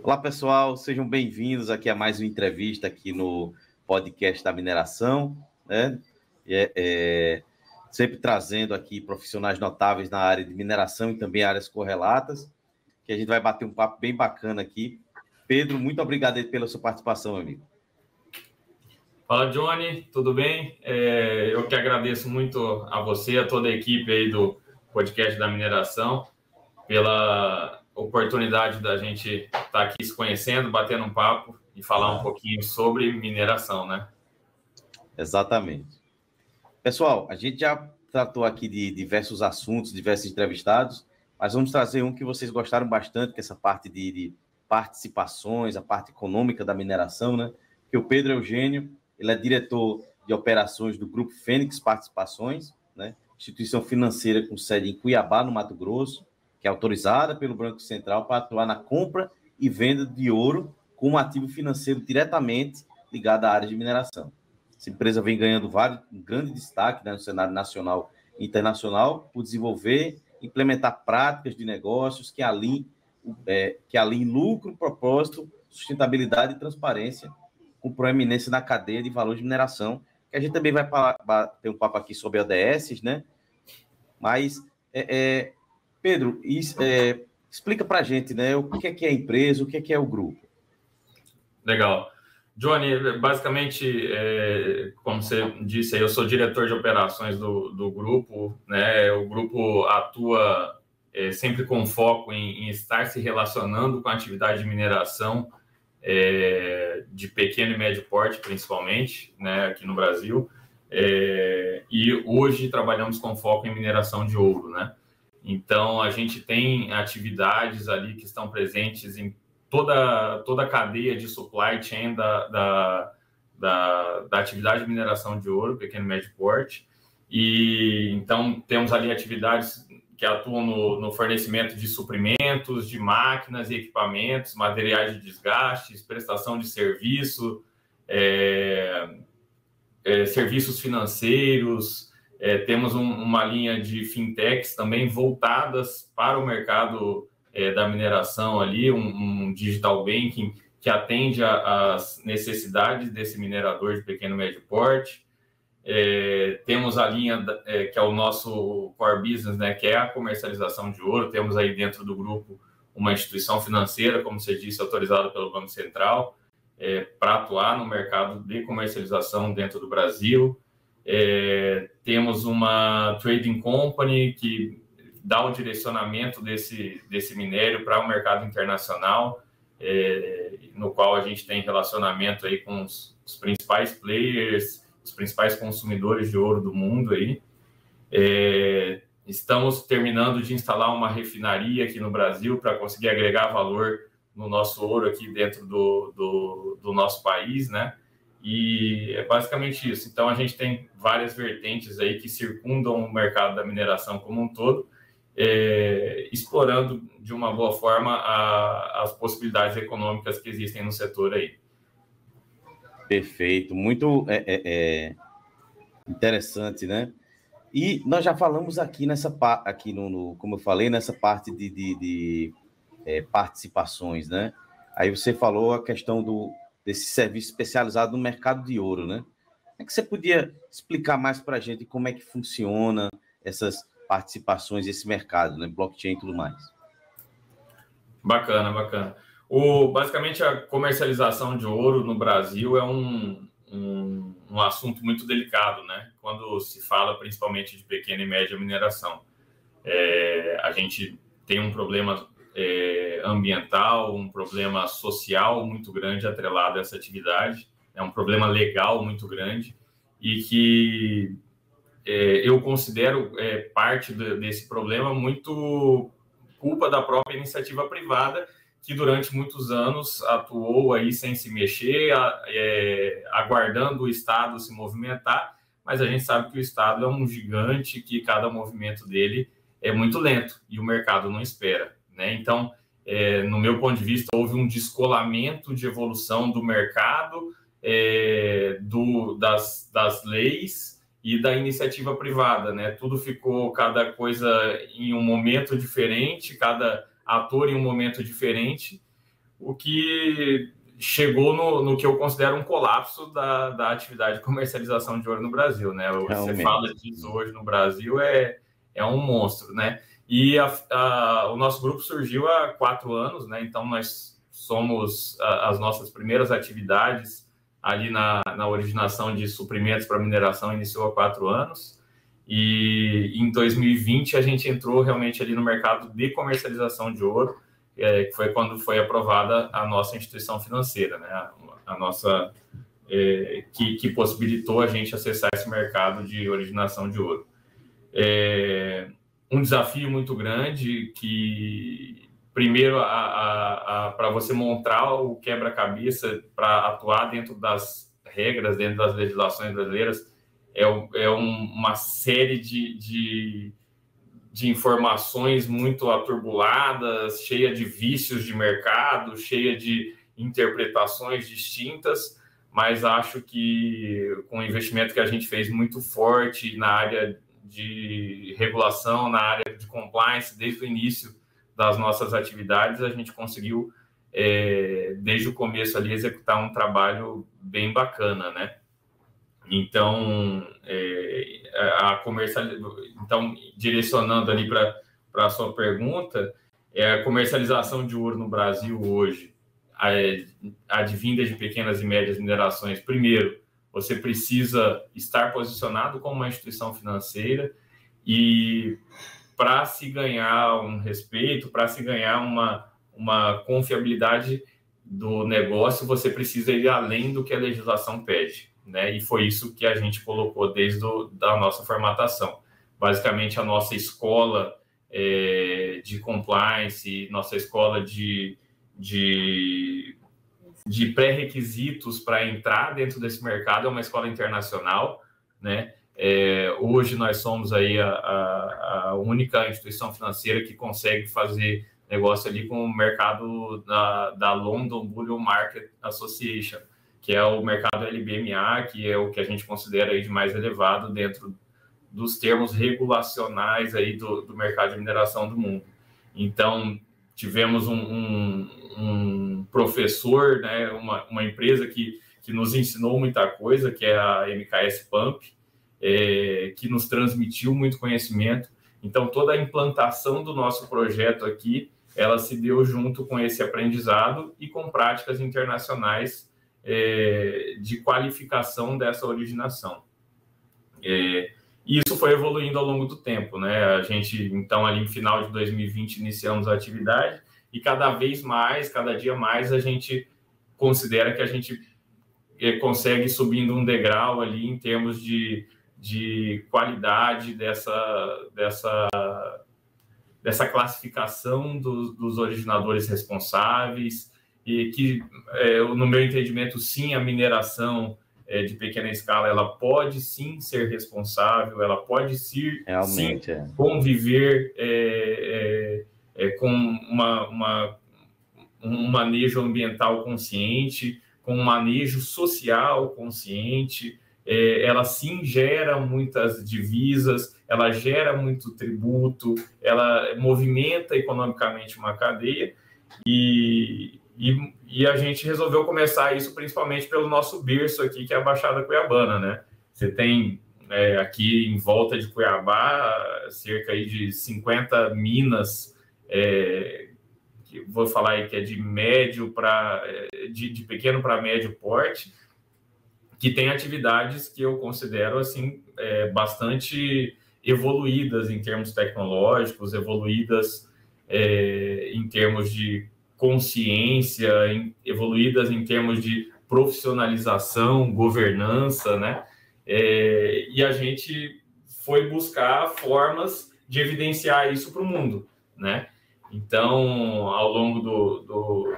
Olá, pessoal, sejam bem-vindos aqui a mais uma entrevista aqui no podcast da mineração, né? É, é, sempre trazendo aqui profissionais notáveis na área de mineração e também áreas correlatas, que a gente vai bater um papo bem bacana aqui. Pedro, muito obrigado pela sua participação, amigo. Fala, Johnny, tudo bem? É, eu que agradeço muito a você, a toda a equipe aí do podcast da mineração, pela oportunidade da gente estar tá aqui se conhecendo, batendo um papo e falar um pouquinho sobre mineração, né? Exatamente. Pessoal, a gente já tratou aqui de diversos assuntos, diversos entrevistados, mas vamos trazer um que vocês gostaram bastante, que é essa parte de, de participações, a parte econômica da mineração, né? Que o Pedro Eugênio, ele é diretor de operações do Grupo Fênix Participações, né? Instituição financeira com sede em Cuiabá, no Mato Grosso que é autorizada pelo Banco Central para atuar na compra e venda de ouro como ativo financeiro diretamente ligado à área de mineração. Essa empresa vem ganhando vários, um grande destaque né, no cenário nacional e internacional por desenvolver implementar práticas de negócios que alinhem, é, que alinhem lucro, propósito, sustentabilidade e transparência com proeminência na cadeia de valor de mineração, que a gente também vai ter um papo aqui sobre ODS, né? Mas é, é, Pedro, isso, é, explica para a gente, né? O que é, que é a empresa, o que é, que é o grupo? Legal. Johnny, basicamente, é, como você disse, eu sou diretor de operações do, do grupo, né? O grupo atua é, sempre com foco em, em, estar se relacionando com a atividade de mineração é, de pequeno e médio porte, principalmente, né? Aqui no Brasil. É, e hoje trabalhamos com foco em mineração de ouro, né? Então, a gente tem atividades ali que estão presentes em toda, toda a cadeia de supply chain da, da, da, da atividade de mineração de ouro, pequeno e médio porte. E então temos ali atividades que atuam no, no, fornecimento de suprimentos, de máquinas e equipamentos, materiais de desgastes, prestação de serviço, é, é, serviços financeiros, é, temos um, uma linha de fintechs também voltadas para o mercado é, da mineração ali, um, um, digital banking que atende às necessidades desse minerador de pequeno e médio porte. É, temos a linha é, que é o nosso core business, né, que é a comercialização de ouro. Temos aí dentro do grupo uma instituição financeira, como você disse, autorizada pelo Banco Central, é, para atuar no mercado de comercialização dentro do Brasil. É, temos uma trading company que dá o direcionamento desse, desse minério para o mercado internacional, é, no qual a gente tem relacionamento aí com os, os, principais players, os principais consumidores de ouro do mundo aí. É, estamos terminando de instalar uma refinaria aqui no Brasil para conseguir agregar valor no nosso ouro aqui dentro do, do, do nosso país, né? E é basicamente isso. Então, a gente tem várias vertentes aí que circundam o mercado da mineração como um todo, é, explorando de uma boa forma a, as possibilidades econômicas que existem no setor aí. Perfeito, muito é, é, é interessante, né? E nós já falamos aqui nessa aqui no, no como eu falei nessa parte de, de, de é, participações, né? Aí você falou a questão do desse serviço especializado no mercado de ouro, né? É que você podia explicar mais para a gente como é que funciona essas participações, esse mercado, né? Blockchain e tudo mais. Bacana, bacana. O, basicamente, a comercialização de ouro no Brasil é um, um, um assunto muito delicado, né? Quando se fala principalmente de pequena e média mineração. É, a gente tem um problema é, ambiental, um problema social muito grande atrelado a essa atividade, é um problema legal muito grande e que é, eu considero é, parte de, desse problema muito culpa da própria iniciativa privada que durante muitos anos atuou aí sem se mexer, é, aguardando o Estado se movimentar, mas a gente sabe que o Estado é um gigante que cada movimento dele é muito lento e o mercado não espera. Né? Então, é, no meu ponto de vista, houve um descolamento de evolução do mercado, é, do, das, das leis e da iniciativa privada. Né? Tudo ficou cada coisa em um momento diferente, cada ator em um momento diferente, o que chegou no, no que eu considero um colapso da, da atividade de comercialização de ouro no Brasil, né? Você fala disso hoje no Brasil, é, é um monstro, né? E a, a, o nosso grupo surgiu há quatro anos, né? Então, nós somos a, as nossas primeiras atividades ali na, na originação de suprimentos para mineração iniciou há quatro anos. E em 2020 a gente entrou realmente ali no mercado de comercialização de ouro, é, que foi quando foi aprovada a nossa instituição financeira, né? A, a nossa é, que, que, possibilitou a gente acessar esse mercado de originação de ouro. É, um desafio muito grande que primeiro para você montar o quebra-cabeça para atuar dentro das regras, dentro das legislações brasileiras, é, é um, uma série de, de, de, informações muito aturbuladas, cheia de vícios de mercado, cheia de interpretações distintas, mas acho que com o investimento que a gente fez muito forte na área de regulação, na área de compliance, desde o início das nossas atividades, a gente conseguiu, é, desde o começo ali, executar um trabalho bem bacana, né? Então, é, a comercial, então direcionando ali para a sua pergunta, é a comercialização de ouro no Brasil hoje, advinda de pequenas e médias minerações. Primeiro, você precisa estar posicionado como uma instituição financeira e para se ganhar um respeito, para se ganhar uma, uma confiabilidade do negócio, você precisa ir além do que a legislação pede né? E foi isso que a gente colocou desde a da nossa formatação. Basicamente, a nossa escola é, de compliance, nossa escola de, de, de pré-requisitos para entrar dentro desse mercado é uma escola internacional, né? É, hoje nós somos aí a, a, a, única instituição financeira que consegue fazer negócio ali com o mercado da, da London Bullion Market Association, que é o mercado LBMA, que é o que a gente considera aí de mais elevado dentro dos termos regulacionais aí do, do mercado de mineração do mundo. Então, tivemos um, um, um professor, né, uma, uma empresa que, que nos ensinou muita coisa, que é a MKS Pump, é, que nos transmitiu muito conhecimento. Então, toda a implantação do nosso projeto aqui, ela se deu junto com esse aprendizado e com práticas internacionais é, de qualificação dessa originação. É, e isso foi evoluindo ao longo do tempo, né? A gente, então, ali no final de 2020, iniciamos a atividade e cada vez mais, cada dia mais, a gente considera que a gente é, consegue subindo um degrau ali em termos de, de qualidade dessa, dessa, dessa classificação dos, dos originadores responsáveis, e que, é, no meu entendimento, sim, a mineração é, de pequena escala ela pode sim ser responsável, ela pode sim, é. conviver é, é, com uma, uma, um manejo ambiental consciente, com um manejo social consciente. ela sim gera muitas divisas, ela gera muito tributo, ela movimenta economicamente uma cadeia e, e, e a gente resolveu começar isso principalmente pelo nosso berço aqui, que é a Baixada Cuiabana, né? Você tem é, aqui em volta de Cuiabá cerca aí de 50 minas, é, que vou falar aí que é de médio para é, de, de pequeno para médio porte, que tem atividades que eu considero assim é, bastante evoluídas em termos tecnológicos, evoluídas é, em termos de consciência, em, evoluídas em termos de profissionalização, governança, né? É, e a gente foi buscar formas de evidenciar isso para o mundo, né? Então, ao longo do, do,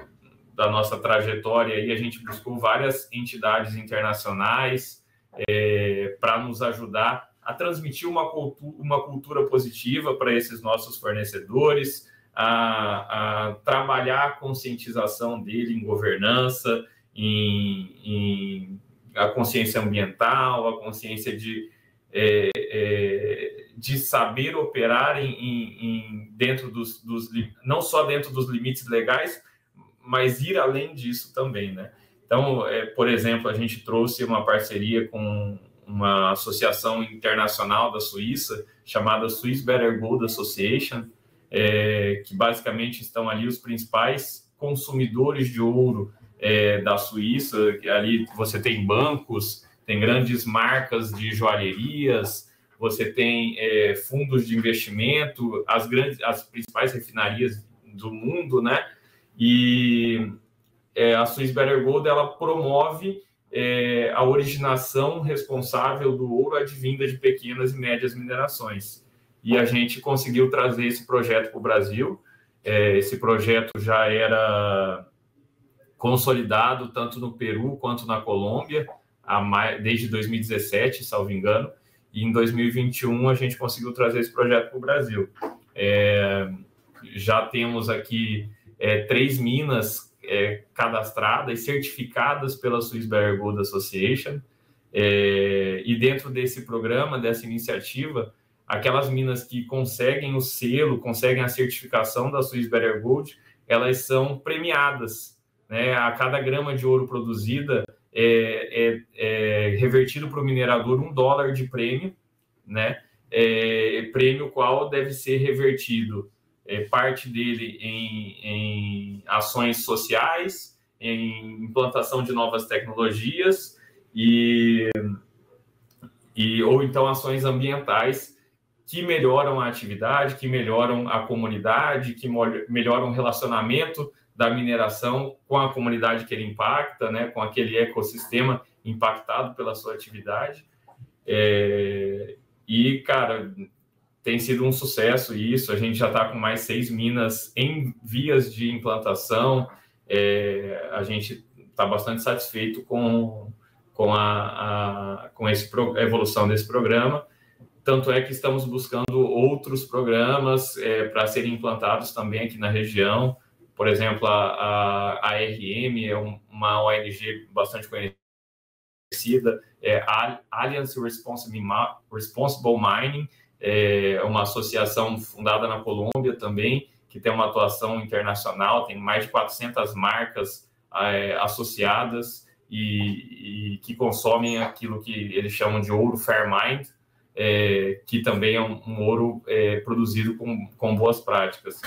da nossa trajetória, aí, a gente buscou várias entidades internacionais é, para nos ajudar a transmitir uma cultura, uma cultura positiva para esses nossos fornecedores, a, a trabalhar a conscientização dele em governança, em, em a consciência ambiental, a consciência de, é, é, de saber operar em, em, dentro dos, dos, não só dentro dos limites legais, mas ir além disso também, né? Então, é, por exemplo, a gente trouxe uma parceria com uma associação internacional da Suíça chamada Swiss Better Gold Association, é, que basicamente estão ali os principais consumidores de ouro é, da Suíça. Ali você tem bancos, tem grandes marcas de joalherias, você tem é, fundos de investimento, as grandes, as principais refinarias do mundo, né? E é, a Swiss Better Gold ela promove é, a originação responsável do ouro advinda de pequenas e médias minerações. E a gente conseguiu trazer esse projeto para o Brasil. É, esse projeto já era consolidado tanto no Peru quanto na Colômbia, mais, desde 2017, salvo engano, e em 2021 a gente conseguiu trazer esse projeto para o Brasil. É, já temos aqui é, três minas é, cadastradas e certificadas pela Swiss Better Gold Association. É, e dentro desse programa, dessa iniciativa, aquelas minas que conseguem o selo, conseguem a certificação da Swiss Better Gold, elas são premiadas. Né? A cada grama de ouro produzida é, é, é revertido para o minerador um dólar de prêmio, né? É, prêmio qual deve ser revertido é, parte dele em, em ações sociais, em implantação de novas tecnologias e, e ou então ações ambientais que melhoram a atividade, que melhoram a comunidade, que melhoram o relacionamento da mineração com a comunidade que ele impacta, né, com aquele ecossistema impactado pela sua atividade. É, e, cara, tem sido um sucesso isso. A gente já está com mais seis minas em vias de implantação. É, a gente está bastante satisfeito com, com, a, a, com esse, a evolução desse programa. Tanto é que estamos buscando outros programas é, para serem implantados também aqui na região. Por exemplo, a, a, RM é um, uma ONG bastante conhecida, é Alliance Responsible, Responsible Mining, é uma associação fundada na Colômbia também, que tem uma atuação internacional, tem mais de 400 marcas é, associadas e, e, que consomem aquilo que eles chamam de ouro fair mind, é, que também é um, um ouro é, produzido com, com boas práticas.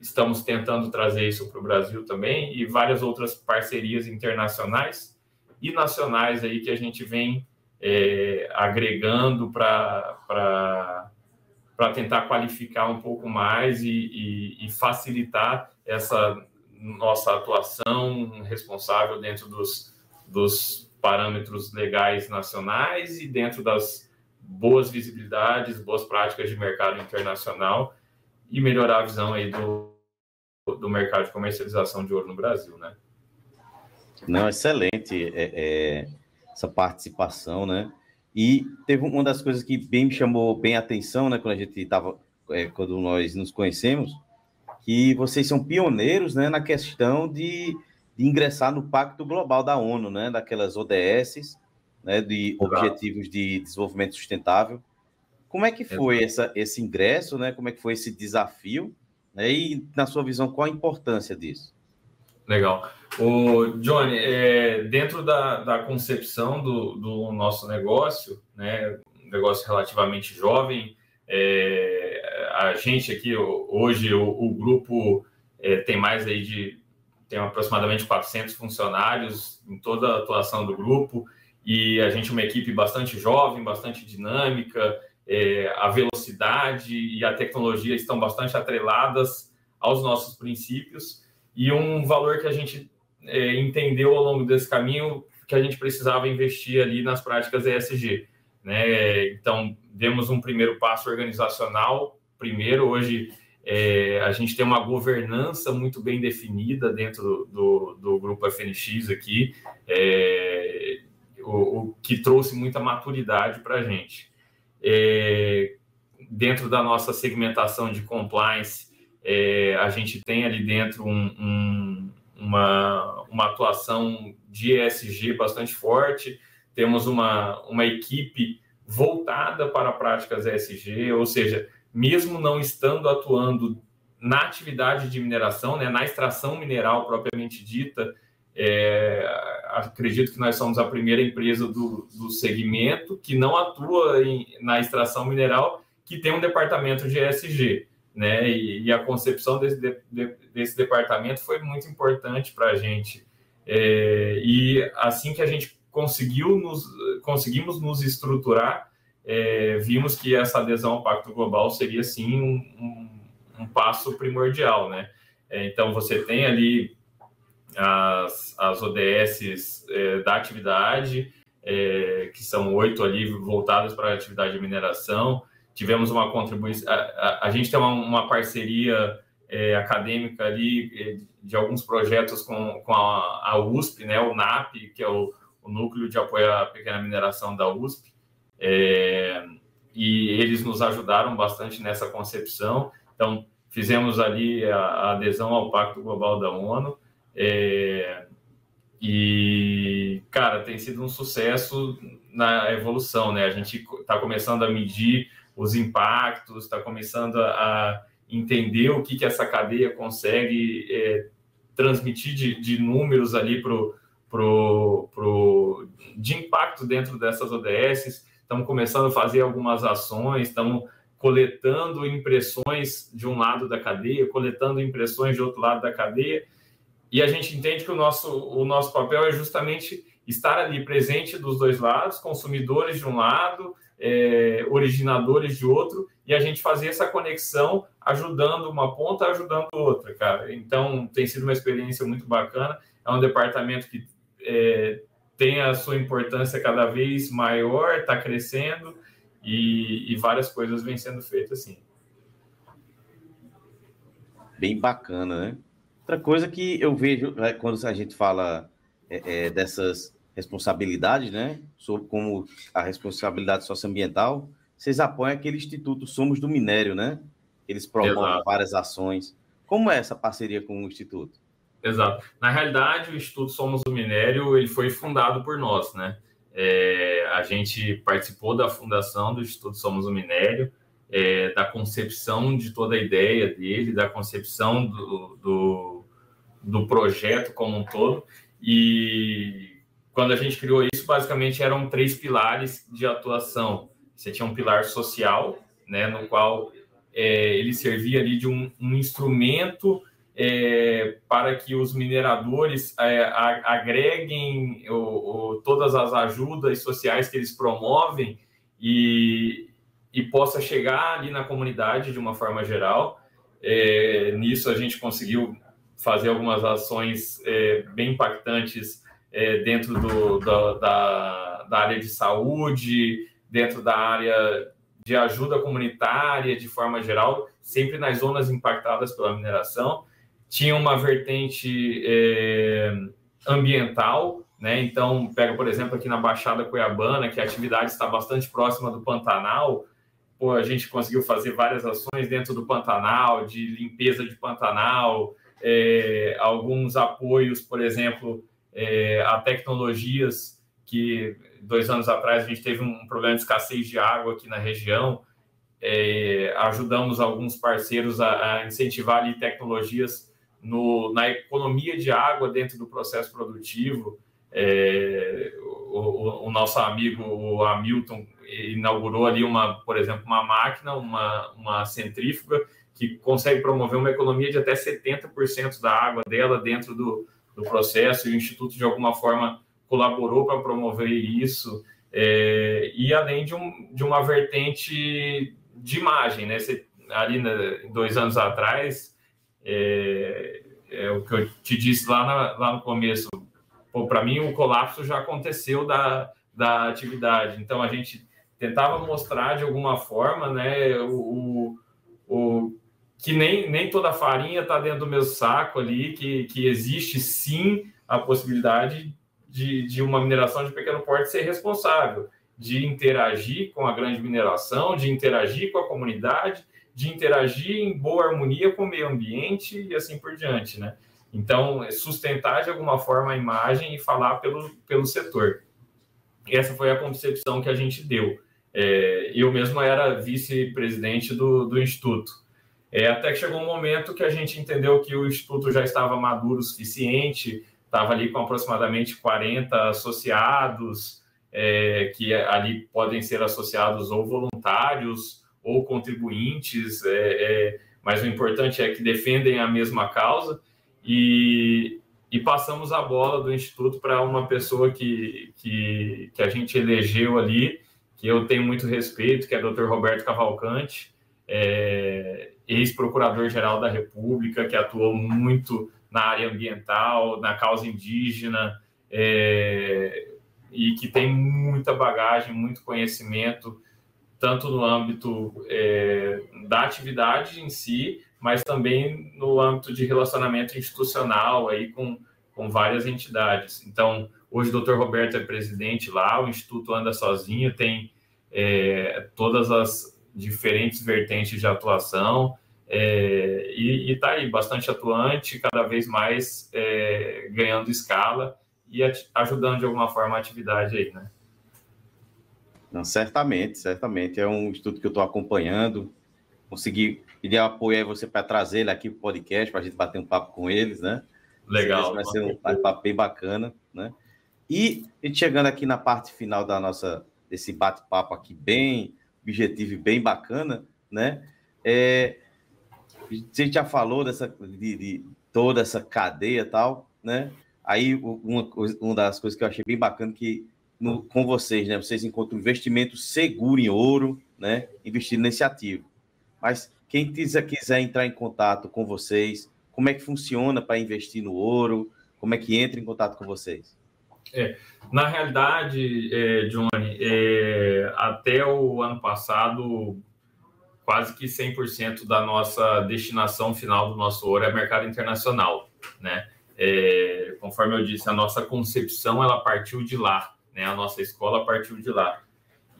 Estamos tentando trazer isso para o Brasil também e várias outras parcerias internacionais e nacionais aí que a gente vem é, agregando para tentar qualificar um pouco mais e, e, e, facilitar essa nossa atuação responsável dentro dos, dos parâmetros legais nacionais e dentro das boas visibilidades, boas práticas de mercado internacional e melhorar a visão aí do, do mercado de comercialização de ouro no Brasil, né? Não, excelente. É, é essa participação, né? E teve uma das coisas que bem me chamou bem a atenção, né, quando a gente estava, é, quando nós nos conhecemos, que vocês são pioneiros, né, na questão de, de ingressar no Pacto Global da ONU, né, daquelas ODS, né, de Objetivos de Desenvolvimento Sustentável. Como é que foi essa, esse ingresso, né? Como é que foi esse desafio? Né, e, na sua visão, qual a importância disso? Legal. O Johnny, é, dentro da, da concepção do, do nosso negócio, né, um negócio relativamente jovem, é, a gente aqui hoje o, o grupo é, tem mais aí de tem aproximadamente 400 funcionários em toda a atuação do grupo e a gente é uma equipe bastante jovem, bastante dinâmica, é, a velocidade e a tecnologia estão bastante atreladas aos nossos princípios e um valor que a gente é, entendeu ao longo desse caminho que a gente precisava investir ali nas práticas ESG. Né? Então, demos um primeiro passo organizacional. Primeiro, hoje, é, a gente tem uma governança muito bem definida dentro do, do, do grupo FNX aqui, é, o, o, que trouxe muita maturidade para a gente. É, dentro da nossa segmentação de compliance, é, a gente tem ali dentro um, um, uma, uma atuação de ESG bastante forte, temos uma, uma equipe voltada para práticas ESG, ou seja, mesmo não estando atuando na atividade de mineração, né, na extração mineral propriamente dita, é, acredito que nós somos a primeira empresa do, do segmento que não atua em, na extração mineral que tem um departamento de ESG. Né? E, e a concepção desse, de, desse departamento foi muito importante para a gente. É, e assim que a gente conseguiu nos, conseguimos nos estruturar, é, vimos que essa adesão ao Pacto Global seria sim um, um, um passo primordial, né? É, então você tem ali as, as ODS é, da atividade, é, que são oito ali voltadas para a atividade de mineração. Tivemos uma contribuição, a, a, a gente tem uma, uma parceria é, acadêmica ali é, de alguns projetos com, com a, a, USP, né, o NAP, que é o, o Núcleo de Apoio à Pequena Mineração da USP, é, e eles nos ajudaram bastante nessa concepção. Então, fizemos ali a, a adesão ao Pacto Global da ONU, é, e, cara, tem sido um sucesso na evolução, né? A gente está começando a medir os impactos, está começando a, entender o que, que essa cadeia consegue é, transmitir de, de, números ali pro, pro, pro, de impacto dentro dessas ODS. Estamos começando a fazer algumas ações, estamos coletando impressões de um lado da cadeia, coletando impressões de outro lado da cadeia e a gente entende que o nosso, o nosso papel é justamente estar ali presente dos dois lados, consumidores de um lado, é, originadores de outro, e a gente fazer essa conexão, ajudando uma ponta, ajudando outra, cara. Então, tem sido uma experiência muito bacana. É um departamento que é, tem a sua importância cada vez maior, está crescendo, e, e várias coisas vêm sendo feitas assim. Bem bacana, né? Outra coisa que eu vejo né, quando a gente fala é, é, dessas responsabilidades, né, sobre como a responsabilidade socioambiental, vocês apoiam aquele instituto Somos do Minério, né? Eles promovem Exato. várias ações. Como é essa parceria com o instituto? Exato. Na realidade, o Instituto Somos do Minério ele foi fundado por nós, né? É, a gente participou da fundação do Instituto Somos do Minério, é, da concepção de toda a ideia dele, da concepção do, do do projeto como um todo. E quando a gente criou isso, basicamente eram três pilares de atuação. Você tinha um pilar social, né, no qual é, ele servia ali de um, um instrumento é, para que os mineradores é, agreguem o, o, todas as ajudas sociais que eles promovem e, e possa chegar ali na comunidade de uma forma geral. É, nisso a gente conseguiu fazer algumas ações é, bem impactantes é, dentro do, da, da, da, área de saúde, dentro da área de ajuda comunitária, de forma geral, sempre nas zonas impactadas pela mineração. Tinha uma vertente é, ambiental, né? Então, pega, por exemplo, aqui na Baixada Cuiabana, que a atividade está bastante próxima do Pantanal, Pô, a gente conseguiu fazer várias ações dentro do Pantanal, de limpeza de Pantanal, é, alguns apoios, por exemplo, é, a tecnologias que dois anos atrás a gente teve um problema de escassez de água aqui na região. É, ajudamos alguns parceiros a, a incentivar ali, tecnologias no, na economia de água dentro do processo produtivo. É, o, o, nosso amigo o Hamilton inaugurou ali uma, por exemplo, uma máquina, uma, uma centrífuga que consegue promover uma economia de até 70% da água dela dentro do, do processo, e o Instituto, de alguma forma, colaborou para promover isso, é, e além de, um, de uma vertente de imagem, né? Você, ali né, dois anos atrás, é, é, o que eu te disse lá, na, lá no começo, para mim o colapso já aconteceu da, da atividade, então a gente tentava mostrar de alguma forma, né, o, o, que nem, nem toda farinha está dentro do meu saco ali, que, que existe sim a possibilidade de, de uma mineração de pequeno porte ser responsável, de interagir com a grande mineração, de interagir com a comunidade, de interagir em boa harmonia com o meio ambiente e assim por diante, né? Então, sustentar de alguma forma a imagem e falar pelo, pelo setor. Essa foi a concepção que a gente deu. É, eu mesmo era vice-presidente do, do Instituto. É, até que chegou um momento que a gente entendeu que o Instituto já estava maduro o suficiente, estava ali com aproximadamente 40 associados, é, que ali podem ser associados ou voluntários ou contribuintes, é, é, mas o importante é que defendem a mesma causa e, e passamos a bola do Instituto para uma pessoa que, que, que, a gente elegeu ali, que eu tenho muito respeito, que é o Dr. Roberto Cavalcante, é, ex-procurador-geral da República, que atuou muito na área ambiental, na causa indígena, é, e que tem muita bagagem, muito conhecimento, tanto no âmbito é, da atividade em si, mas também no âmbito de relacionamento institucional aí com, com várias entidades. Então, hoje o Dr. Roberto é presidente lá, o Instituto anda sozinho, tem é, todas as diferentes vertentes de atuação, é, e está aí bastante atuante, cada vez mais é, ganhando escala e ajudando de alguma forma a atividade aí, né? Não, certamente, certamente. É um estudo que eu estou acompanhando. Consegui pedir apoio aí você para trazer ele aqui para o podcast, para a gente bater um papo com eles, né? Legal. Vai ser um papo bem bacana, né? E a gente chegando aqui na parte final da nossa, desse bate-papo aqui, bem objetivo bem bacana, né? É, a gente já falou dessa, de, de toda essa cadeia e tal, né? Aí, uma, uma das coisas que eu achei bem bacana que no, com vocês, né? Vocês encontram investimento seguro em ouro, né? Investindo nesse ativo. Mas quem quiser, quiser entrar em contato com vocês, como é que funciona para investir no ouro? Como é que entra em contato com vocês? É, na realidade, é, Johnny, é, até o ano passado, quase que 100% da nossa destinação final do nosso ouro é mercado internacional, né? É, conforme eu disse, a nossa concepção ela partiu de lá, né? A nossa escola partiu de lá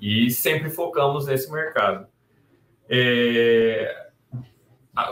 e sempre focamos nesse mercado. É,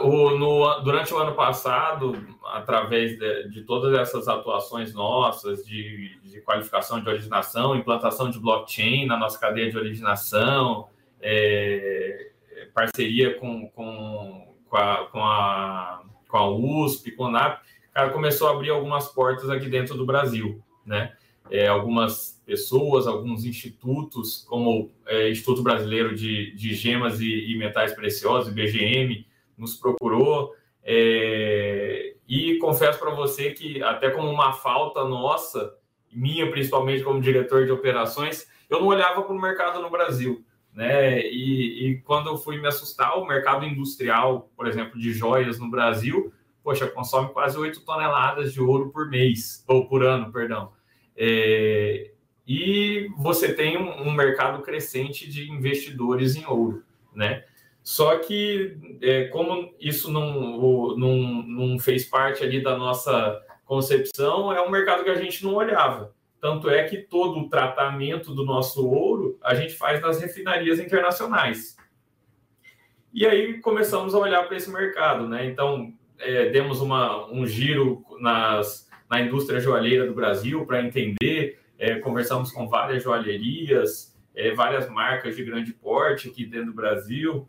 o, no, durante o ano passado, através de, de, todas essas atuações nossas de, de, qualificação de originação, implantação de blockchain na nossa cadeia de originação, é, parceria com, com, com, a, com, a, com a USP, com a NAP, cara, começou a abrir algumas portas aqui dentro do Brasil, né? É, algumas pessoas, alguns institutos, como é, Instituto Brasileiro de, de Gemas e, e, Metais Preciosos, IBGM, nos procurou. É, e confesso para você que, até como uma falta nossa, minha principalmente como diretor de operações, eu não olhava para o mercado no Brasil né? E, e, quando eu fui me assustar, o mercado industrial, por exemplo, de joias no Brasil, poxa, consome quase 8 toneladas de ouro por mês, ou por ano, perdão. É, e você tem um, um, mercado crescente de investidores em ouro, né? Só que, é, como isso não, não, não fez parte ali da nossa concepção, é um mercado que a gente não olhava. Tanto é que todo o tratamento do nosso ouro a gente faz nas refinarias internacionais. E aí começamos a olhar para esse mercado, né? Então, é, demos uma, um giro nas, na indústria joalheira do Brasil para entender, é, conversamos com várias joalherias, é, várias marcas de grande porte aqui dentro do Brasil,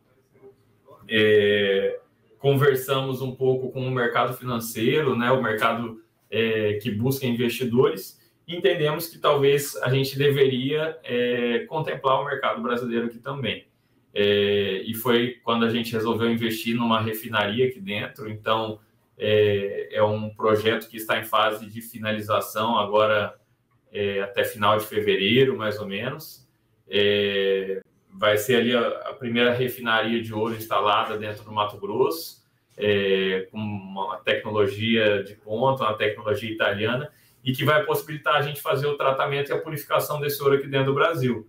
é, conversamos um pouco com o mercado financeiro, né? O mercado é, que busca investidores entendemos que talvez a gente deveria é, contemplar o mercado brasileiro aqui também. É, e foi quando a gente resolveu investir numa refinaria aqui dentro. Então, é, é um projeto que está em fase de finalização agora é, até final de fevereiro, mais ou menos. Vai ser ali a, a, primeira refinaria de ouro instalada dentro do Mato Grosso, é, com uma tecnologia de ponta, uma tecnologia italiana e que vai possibilitar a gente fazer o tratamento e a purificação desse ouro aqui dentro do Brasil.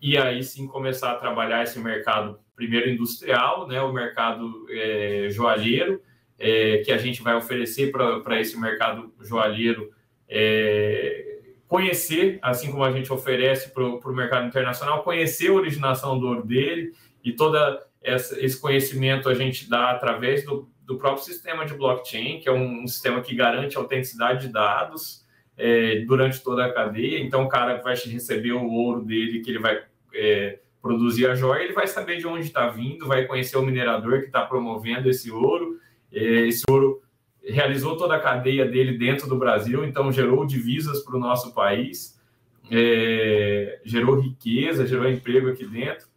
E aí sim começar a trabalhar esse mercado, primeiro industrial, né, o mercado é, joalheiro, é, que a gente vai oferecer para esse mercado joalheiro é, conhecer, assim como a gente oferece para o mercado internacional, conhecer a originação do ouro dele e todo esse conhecimento a gente dá através do, do próprio sistema de blockchain, que é um, um sistema que garante a autenticidade de dados é, durante toda a cadeia. Então, o cara vai receber o ouro dele, que ele vai é, produzir a joia, ele vai saber de onde está vindo, vai conhecer o minerador que está promovendo esse ouro. Esse ouro realizou toda a cadeia dele dentro do Brasil, então gerou divisas para o nosso país, é, gerou riqueza, gerou emprego aqui dentro.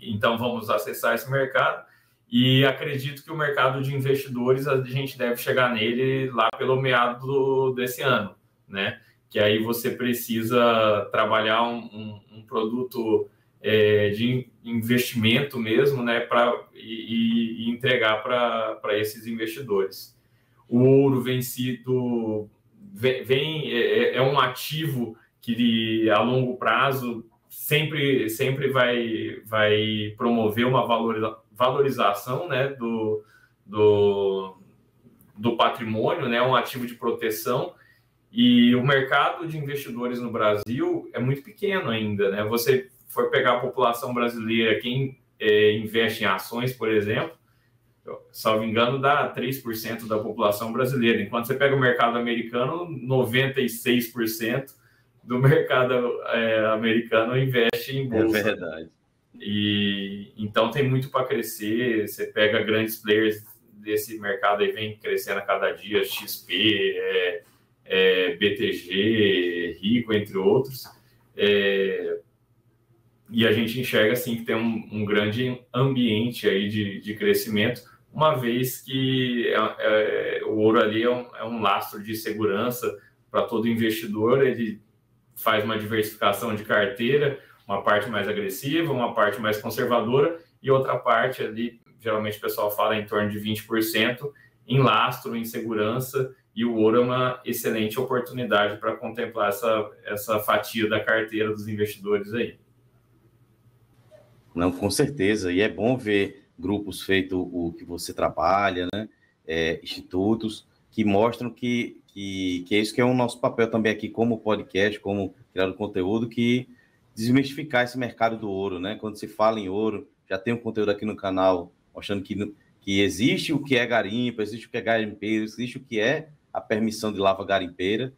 Então vamos acessar esse mercado e acredito que o mercado de investidores a gente deve chegar nele lá pelo meado do, desse ano, né? Que aí você precisa trabalhar um, um, um produto é, de investimento mesmo, né? Para e, e entregar para esses investidores. O ouro vencido vem, vem é, é um ativo que a longo prazo sempre, sempre vai, vai promover uma valorização né, do, do, do patrimônio, né, um ativo de proteção. E o mercado de investidores no Brasil é muito pequeno ainda. Né? Você for pegar a população brasileira, quem é, investe em ações, por exemplo, salvo engano, dá 3% da população brasileira. Enquanto você pega o mercado americano, 96% do mercado é, americano investe em bolsa. É verdade. E então tem muito para crescer. Você pega grandes players desse mercado e vem crescendo a cada dia, XP, é, é, BTG, Rico, entre outros. É, e a gente enxerga assim que tem um, um grande ambiente aí de, de crescimento, uma vez que é, é, o ouro ali é um, é um lastro de segurança para todo investidor. Ele faz uma diversificação de carteira, uma parte mais agressiva, uma parte mais conservadora e outra parte ali, geralmente o pessoal fala em torno de 20% em lastro, em segurança, e o ouro é uma excelente oportunidade para contemplar essa, essa fatia da carteira dos investidores aí. Não, com certeza, e é bom ver grupos feito o que você trabalha, né? É, institutos que mostram que que, que é isso que é o nosso papel também aqui como podcast, como criar conteúdo, que desmistificar esse mercado do ouro, né? Quando se fala em ouro, já tem um conteúdo aqui no canal mostrando que, que existe o que é garimpo, existe o que é garimpeiro, existe o que é a permissão de lava garimpeira,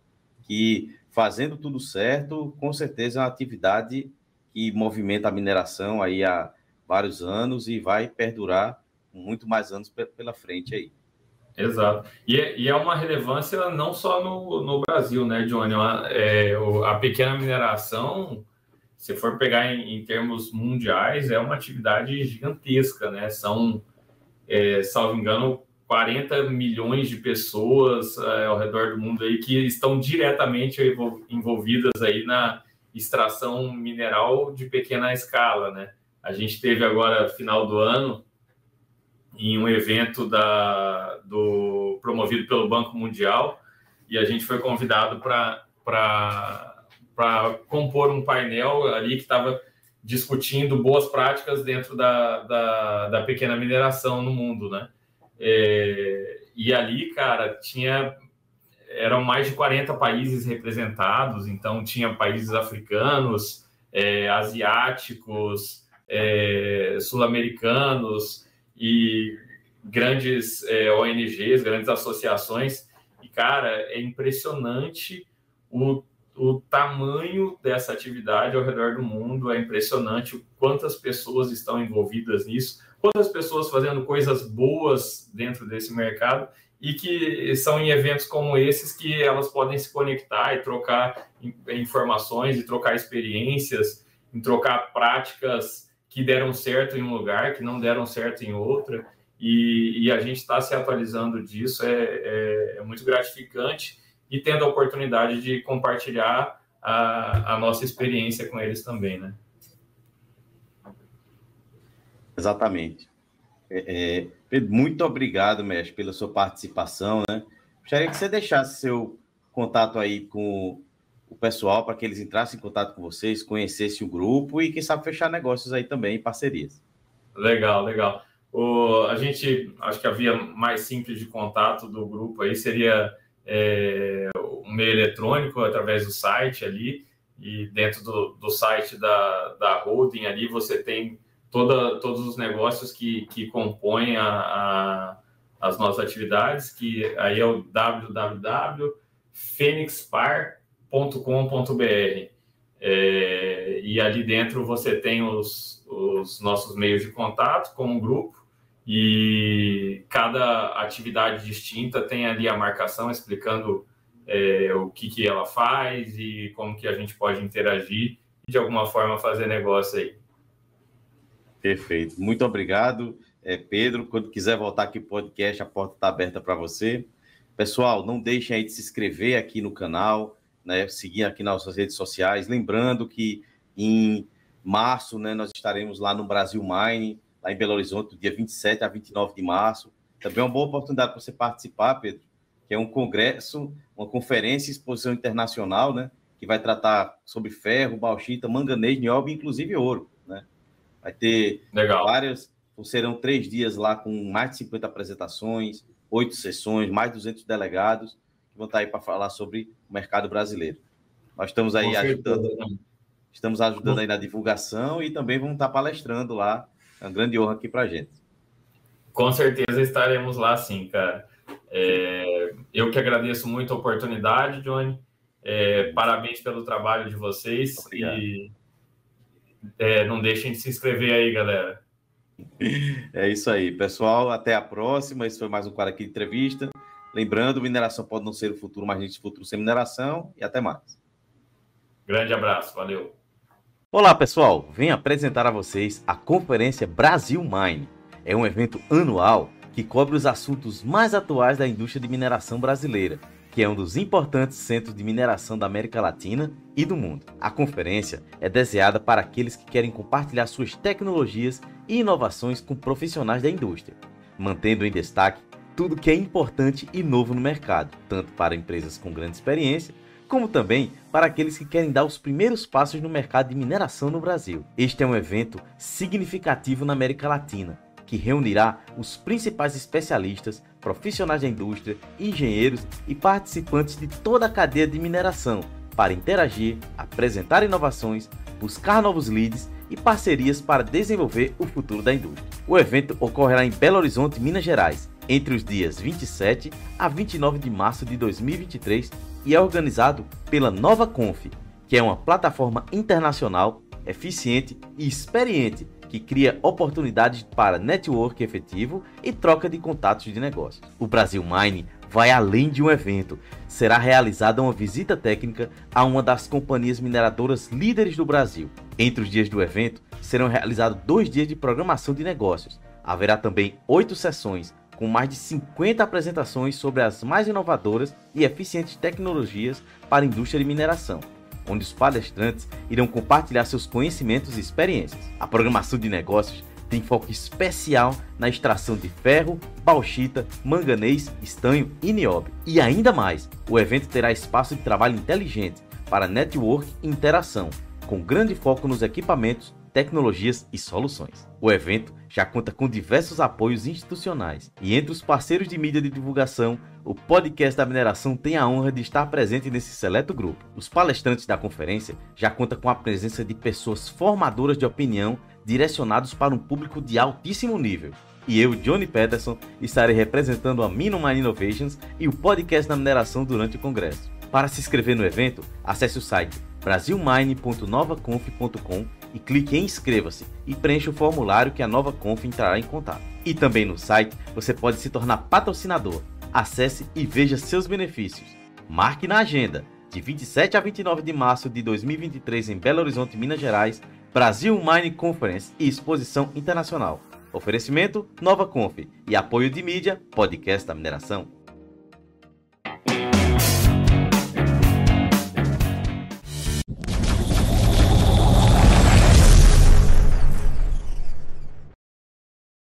que fazendo tudo certo, com certeza é uma atividade que movimenta a mineração aí há vários anos e vai perdurar muito mais anos pela frente aí. Exato. E é, e é, uma relevância não só no, no Brasil, né, Johnny? É, a pequena mineração, se for pegar em, em, termos mundiais, é uma atividade gigantesca, né? São, é, salvo engano, 40 milhões de pessoas é, ao redor do mundo aí que estão diretamente envolvidas aí na extração mineral de pequena escala, né? A gente teve agora, final do ano, em um evento da, do, promovido pelo Banco Mundial e a gente foi convidado para compor um painel ali que estava discutindo boas práticas dentro da, da, da pequena mineração no mundo, né? É, e ali, cara, tinha eram mais de 40 países representados, então tinha países africanos, é, asiáticos, é, sul-americanos, e grandes é, ONGs, grandes associações. E, cara, é impressionante o, o tamanho dessa atividade ao redor do mundo, é impressionante quantas pessoas estão envolvidas nisso, quantas pessoas fazendo coisas boas dentro desse mercado e que são em eventos como esses que elas podem se conectar e trocar informações e trocar experiências, em trocar práticas que deram certo em um lugar, que não deram certo em outra, e, e a gente está se atualizando disso, é, é, é, muito gratificante e tendo a oportunidade de compartilhar a, a nossa experiência com eles também, né? Exatamente. É, é muito obrigado, mestre, pela sua participação, né? Gostaria que você deixasse seu contato aí com o pessoal para que eles entrassem em contato com vocês, conhecessem o grupo e, quem sabe, fechar negócios aí também, parcerias. Legal, legal. O, a gente, acho que a via mais simples de contato do grupo aí seria é, o meio eletrônico, através do site ali, e dentro do, do site da, da holding ali você tem toda, todos os negócios que, que compõem a, a, as nossas atividades, que aí é o www.fenixpar.com.br. É, e ali dentro você tem os, os nossos meios de contato como grupo e cada atividade distinta tem ali a marcação explicando é, o que, que ela faz e como que a gente pode interagir e de alguma forma fazer negócio aí. Perfeito. Muito obrigado, é, Pedro. Quando quiser voltar aqui para o podcast, a porta está aberta para você. Pessoal, não deixem aí de se inscrever aqui no canal, né, seguir aqui nas nossas redes sociais. Lembrando que em março né, nós estaremos lá no Brasil Mine, lá em Belo Horizonte, dia 27 a 29 de março. Também é uma boa oportunidade para você participar, Pedro, que é um congresso, uma conferência e exposição internacional, né, que vai tratar sobre ferro, bauxita, manganês, nióbio, inclusive ouro. Vai ter Legal. várias, serão três dias lá com mais de 50 apresentações, oito sessões, mais de 200 delegados que vão estar aí para falar sobre o mercado brasileiro. Nós estamos aí ajudando, estamos ajudando aí na divulgação e também vamos estar palestrando lá. É uma grande honra aqui para a gente. Com certeza estaremos lá, sim, cara. É, eu que agradeço muito a oportunidade, Johnny. É, parabéns pelo trabalho de vocês. Obrigado. E é, não deixem de se inscrever aí, galera. É isso aí, pessoal. Até a próxima. Esse foi mais um quadro aqui de entrevista. Lembrando, mineração pode não ser o futuro, mas a gente futuro sem mineração. E até mais. Grande abraço, valeu. Olá, pessoal. Venho apresentar a vocês a Conferência Brasil Mine. É um evento anual que cobre os assuntos mais atuais da indústria de mineração brasileira que é um dos importantes centros de mineração da América Latina e do mundo. A conferência é deseada para aqueles que querem compartilhar suas tecnologias e inovações com profissionais da indústria, mantendo em destaque tudo que é importante e novo no mercado, tanto para empresas com grande experiência, como também para aqueles que querem dar os primeiros passos no mercado de mineração no Brasil. Este é um evento significativo na América Latina, que reunirá os principais especialistas, profissionais da indústria, engenheiros e participantes de toda a cadeia de mineração para interagir, apresentar inovações, buscar novos leads e parcerias para desenvolver o futuro da indústria. O evento ocorrerá em Belo Horizonte, Minas Gerais, entre os dias 27 a 29 de março de 2023 e é organizado pela Nova Conf, que é uma plataforma internacional eficiente e experiente que cria oportunidades para network efetivo e troca de contatos de negócios. O Brasil Mine vai além de um evento. Será realizada uma visita técnica a uma das companhias mineradoras líderes do Brasil. Entre os dias do evento, serão realizados dois dias de programação de negócios. Haverá também oito sessões, com mais de 50 apresentações sobre as mais inovadoras e eficientes tecnologias para a indústria de mineração onde os palestrantes irão compartilhar seus conhecimentos e experiências. A programação de negócios tem foco especial na extração de ferro, bauxita, manganês, estanho e nióbio. E ainda mais, o evento terá espaço de trabalho inteligente para network e interação, com grande foco nos equipamentos, tecnologias e soluções. O evento já conta com diversos apoios institucionais e entre os parceiros de mídia de divulgação o podcast da mineração tem a honra de estar presente nesse seleto grupo. Os palestrantes da conferência já contam com a presença de pessoas formadoras de opinião direcionados para um público de altíssimo nível. E eu, Johnny Peterson, estarei representando a Minumine Innovations e o podcast da mineração durante o congresso. Para se inscrever no evento, acesse o site brasilmine.novaconf.com e clique em inscreva-se e preencha o formulário que a Nova Conf entrará em contato. E também no site você pode se tornar patrocinador Acesse e veja seus benefícios. Marque na agenda, de 27 a 29 de março de 2023 em Belo Horizonte, Minas Gerais, Brasil Mine Conference e Exposição Internacional. Oferecimento Nova Conf e apoio de mídia Podcast da Mineração.